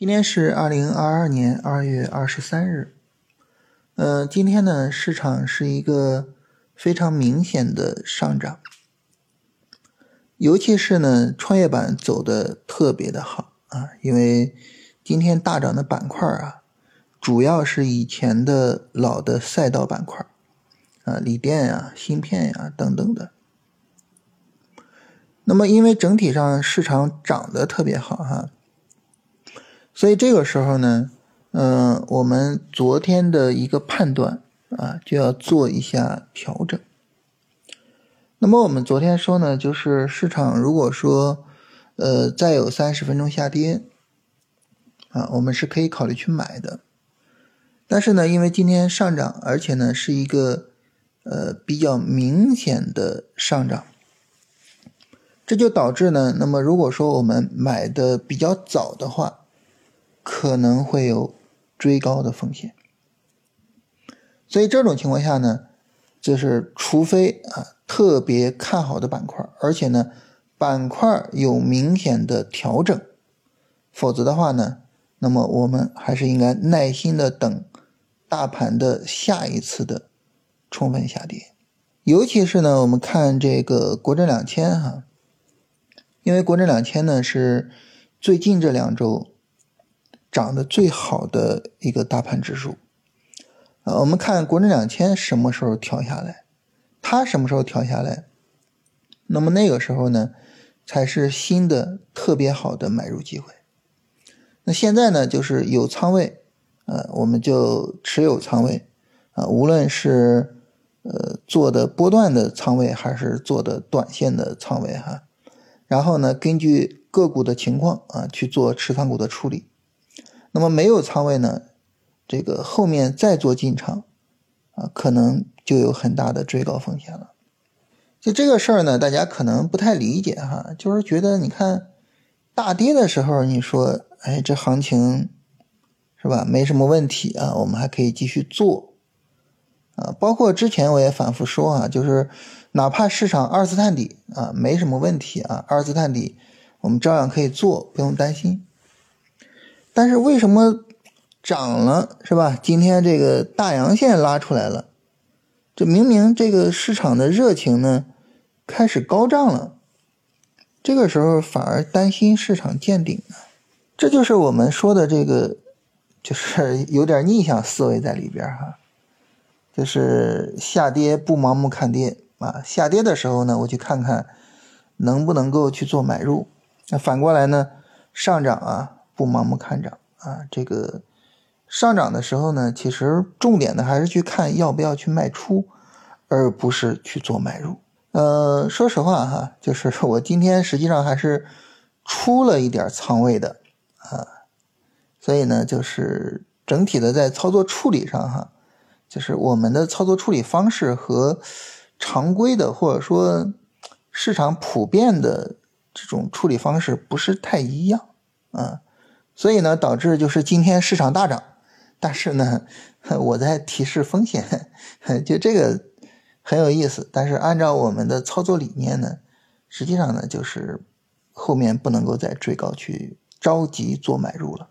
今天是二零二二年二月二十三日，呃，今天呢，市场是一个非常明显的上涨，尤其是呢，创业板走的特别的好啊，因为今天大涨的板块啊，主要是以前的老的赛道板块啊，锂电呀、芯片呀等等的。那么，因为整体上市场涨得特别好哈。所以这个时候呢，嗯，我们昨天的一个判断啊，就要做一下调整。那么我们昨天说呢，就是市场如果说，呃，再有三十分钟下跌，啊，我们是可以考虑去买的。但是呢，因为今天上涨，而且呢是一个呃比较明显的上涨，这就导致呢，那么如果说我们买的比较早的话，可能会有追高的风险，所以这种情况下呢，就是除非啊特别看好的板块，而且呢板块有明显的调整，否则的话呢，那么我们还是应该耐心的等大盘的下一次的充分下跌，尤其是呢我们看这个国证两千哈，因为国证两千呢是最近这两周。涨得最好的一个大盘指数，啊，我们看国证两千什么时候调下来，它什么时候调下来，那么那个时候呢，才是新的特别好的买入机会。那现在呢，就是有仓位，呃，我们就持有仓位，啊，无论是呃做的波段的仓位，还是做的短线的仓位哈，然后呢，根据个股的情况啊，去做持仓股的处理。那么没有仓位呢，这个后面再做进场，啊，可能就有很大的追高风险了。就这个事儿呢，大家可能不太理解哈，就是觉得你看大跌的时候，你说，哎，这行情是吧，没什么问题啊，我们还可以继续做，啊，包括之前我也反复说啊，就是哪怕市场二次探底啊，没什么问题啊，二次探底我们照样可以做，不用担心。但是为什么涨了是吧？今天这个大阳线拉出来了，这明明这个市场的热情呢开始高涨了，这个时候反而担心市场见顶呢？这就是我们说的这个，就是有点逆向思维在里边哈，就是下跌不盲目看跌啊，下跌的时候呢，我去看看能不能够去做买入，那反过来呢，上涨啊。不盲目看涨啊！这个上涨的时候呢，其实重点的还是去看要不要去卖出，而不是去做买入。呃，说实话哈，就是我今天实际上还是出了一点仓位的啊，所以呢，就是整体的在操作处理上哈，就是我们的操作处理方式和常规的或者说市场普遍的这种处理方式不是太一样啊。所以呢，导致就是今天市场大涨，但是呢，我在提示风险，就这个很有意思。但是按照我们的操作理念呢，实际上呢，就是后面不能够再追高去着急做买入了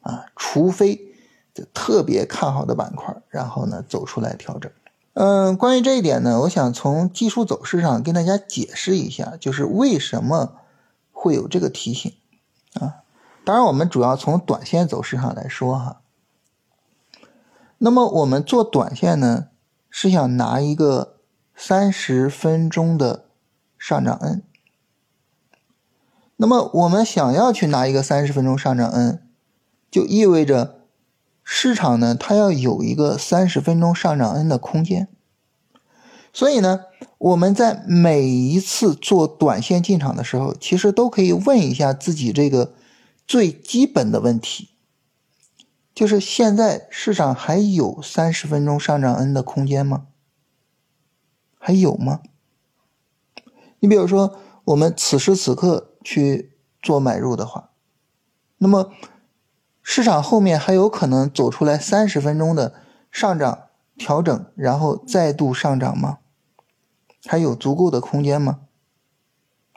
啊，除非就特别看好的板块，然后呢走出来调整。嗯，关于这一点呢，我想从技术走势上跟大家解释一下，就是为什么会有这个提醒啊。当然，我们主要从短线走势上来说哈。那么我们做短线呢，是想拿一个三十分钟的上涨 N。那么我们想要去拿一个三十分钟上涨 N，就意味着市场呢，它要有一个三十分钟上涨 N 的空间。所以呢，我们在每一次做短线进场的时候，其实都可以问一下自己这个。最基本的问题，就是现在市场还有三十分钟上涨 N 的空间吗？还有吗？你比如说，我们此时此刻去做买入的话，那么市场后面还有可能走出来三十分钟的上涨调整，然后再度上涨吗？还有足够的空间吗？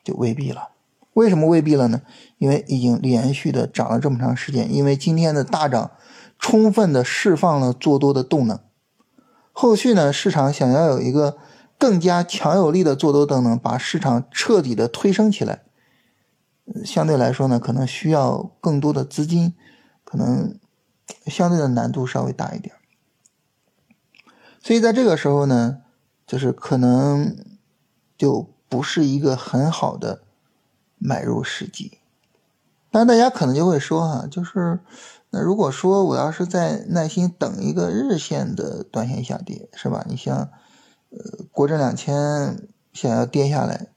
就未必了为什么未必了呢？因为已经连续的涨了这么长时间，因为今天的大涨充分的释放了做多的动能。后续呢，市场想要有一个更加强有力的做多动能，把市场彻底的推升起来，相对来说呢，可能需要更多的资金，可能相对的难度稍微大一点。所以在这个时候呢，就是可能就不是一个很好的。买入时机，但大家可能就会说哈，就是那如果说我要是在耐心等一个日线的短线下跌，是吧？你像呃国证两千想要跌下来，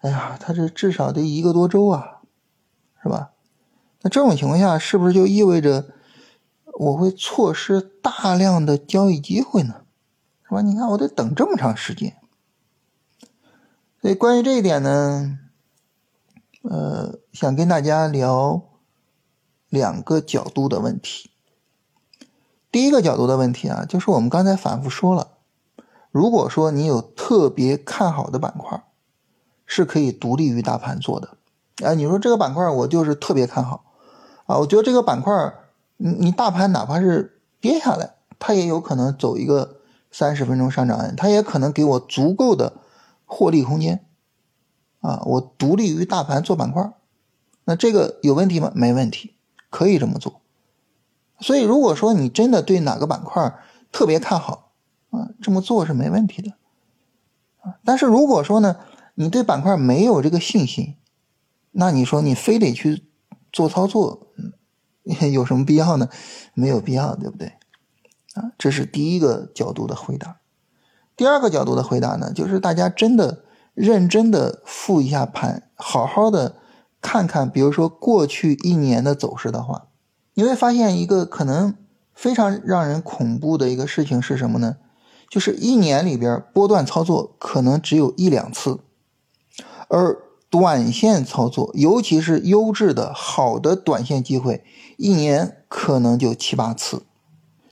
哎呀，它这至少得一个多周啊，是吧？那这种情况下，是不是就意味着我会错失大量的交易机会呢？是吧？你看我得等这么长时间，所以关于这一点呢？呃，想跟大家聊两个角度的问题。第一个角度的问题啊，就是我们刚才反复说了，如果说你有特别看好的板块，是可以独立于大盘做的。啊，你说这个板块我就是特别看好啊，我觉得这个板块，你你大盘哪怕是跌下来，它也有可能走一个三十分钟上涨它也可能给我足够的获利空间。啊，我独立于大盘做板块，那这个有问题吗？没问题，可以这么做。所以如果说你真的对哪个板块特别看好，啊，这么做是没问题的。啊，但是如果说呢，你对板块没有这个信心，那你说你非得去做操作，嗯，有什么必要呢？没有必要，对不对？啊，这是第一个角度的回答。第二个角度的回答呢，就是大家真的。认真的复一下盘，好好的看看，比如说过去一年的走势的话，你会发现一个可能非常让人恐怖的一个事情是什么呢？就是一年里边波段操作可能只有一两次，而短线操作，尤其是优质的好的短线机会，一年可能就七八次。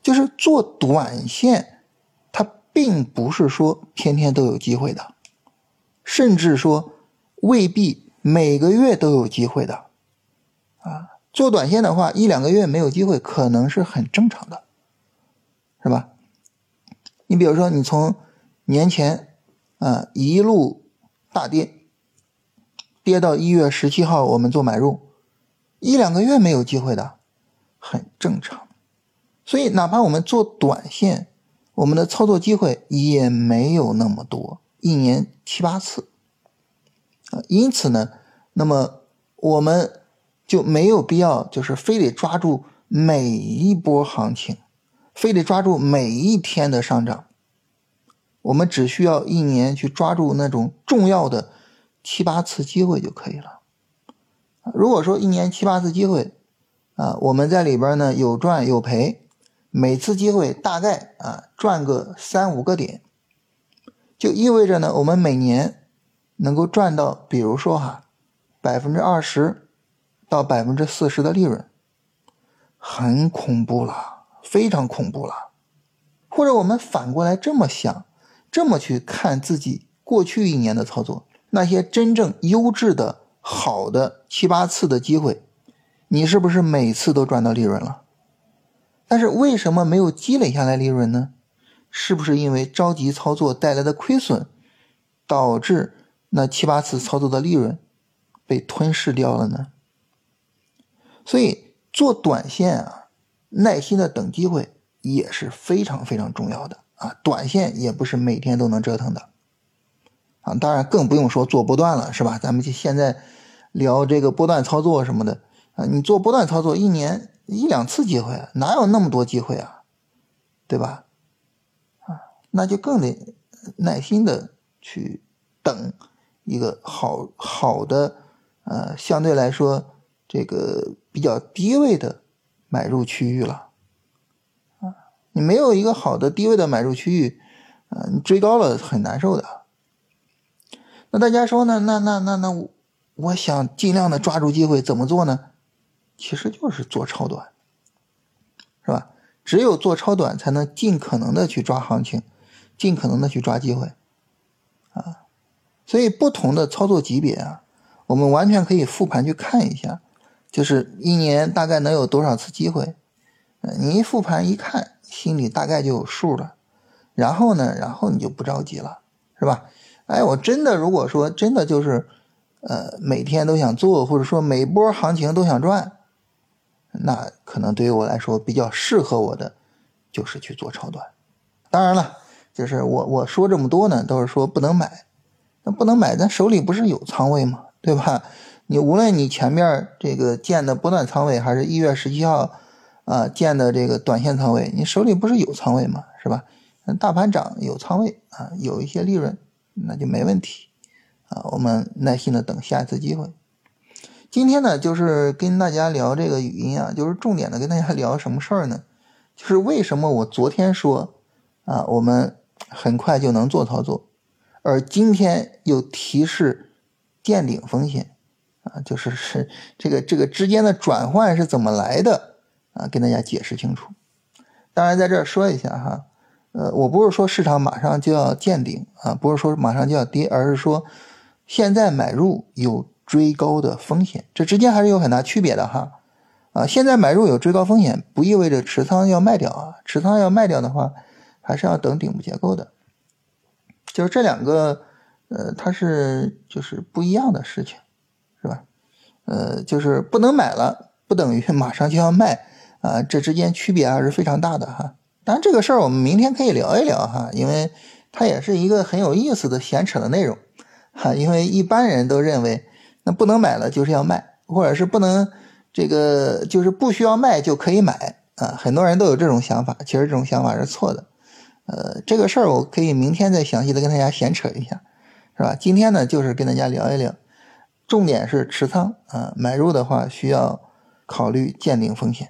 就是做短线，它并不是说天天都有机会的。甚至说未必每个月都有机会的，啊，做短线的话，一两个月没有机会可能是很正常的，是吧？你比如说，你从年前啊一路大跌，跌到一月十七号，我们做买入，一两个月没有机会的，很正常。所以，哪怕我们做短线，我们的操作机会也没有那么多。一年七八次，啊，因此呢，那么我们就没有必要，就是非得抓住每一波行情，非得抓住每一天的上涨。我们只需要一年去抓住那种重要的七八次机会就可以了。如果说一年七八次机会，啊，我们在里边呢有赚有赔，每次机会大概啊赚个三五个点。就意味着呢，我们每年能够赚到，比如说哈，百分之二十到百分之四十的利润，很恐怖了，非常恐怖了。或者我们反过来这么想，这么去看自己过去一年的操作，那些真正优质的好的七八次的机会，你是不是每次都赚到利润了？但是为什么没有积累下来利润呢？是不是因为着急操作带来的亏损，导致那七八次操作的利润被吞噬掉了呢？所以做短线啊，耐心的等机会也是非常非常重要的啊。短线也不是每天都能折腾的啊。当然更不用说做波段了，是吧？咱们就现在聊这个波段操作什么的啊，你做波段操作一年一两次机会，哪有那么多机会啊？对吧？那就更得耐心的去等一个好好的，呃，相对来说这个比较低位的买入区域了，啊，你没有一个好的低位的买入区域，呃，你追高了很难受的。那大家说呢？那那那那，我想尽量的抓住机会，怎么做呢？其实就是做超短，是吧？只有做超短，才能尽可能的去抓行情。尽可能的去抓机会，啊，所以不同的操作级别啊，我们完全可以复盘去看一下，就是一年大概能有多少次机会，你一复盘一看，心里大概就有数了。然后呢，然后你就不着急了，是吧？哎，我真的如果说真的就是，呃，每天都想做，或者说每波行情都想赚，那可能对于我来说比较适合我的，就是去做超短。当然了，就是我我说这么多呢，都是说不能买。那不能买，咱手里不是有仓位吗？对吧？你无论你前面这个建的波段仓位，还是一月十七号啊建的这个短线仓位，你手里不是有仓位吗？是吧？大盘涨有仓位啊，有一些利润，那就没问题啊。我们耐心的等下一次机会。今天呢，就是跟大家聊这个语音啊，就是重点的跟大家聊什么事儿呢？就是为什么我昨天说啊，我们很快就能做操作，而今天又提示见顶风险啊，就是是这个这个之间的转换是怎么来的啊？跟大家解释清楚。当然，在这儿说一下哈。呃，我不是说市场马上就要见顶啊，不是说马上就要跌，而是说现在买入有追高的风险，这之间还是有很大区别的哈。啊，现在买入有追高风险，不意味着持仓要卖掉啊，持仓要卖掉的话，还是要等顶部结构的。就是这两个，呃，它是就是不一样的事情，是吧？呃，就是不能买了，不等于马上就要卖啊，这之间区别还是非常大的哈。当然，这个事儿我们明天可以聊一聊哈，因为它也是一个很有意思的闲扯的内容哈。因为一般人都认为，那不能买了就是要卖，或者是不能这个就是不需要卖就可以买啊。很多人都有这种想法，其实这种想法是错的。呃，这个事儿我可以明天再详细的跟大家闲扯一下，是吧？今天呢，就是跟大家聊一聊，重点是持仓啊，买入的话需要考虑见顶风险。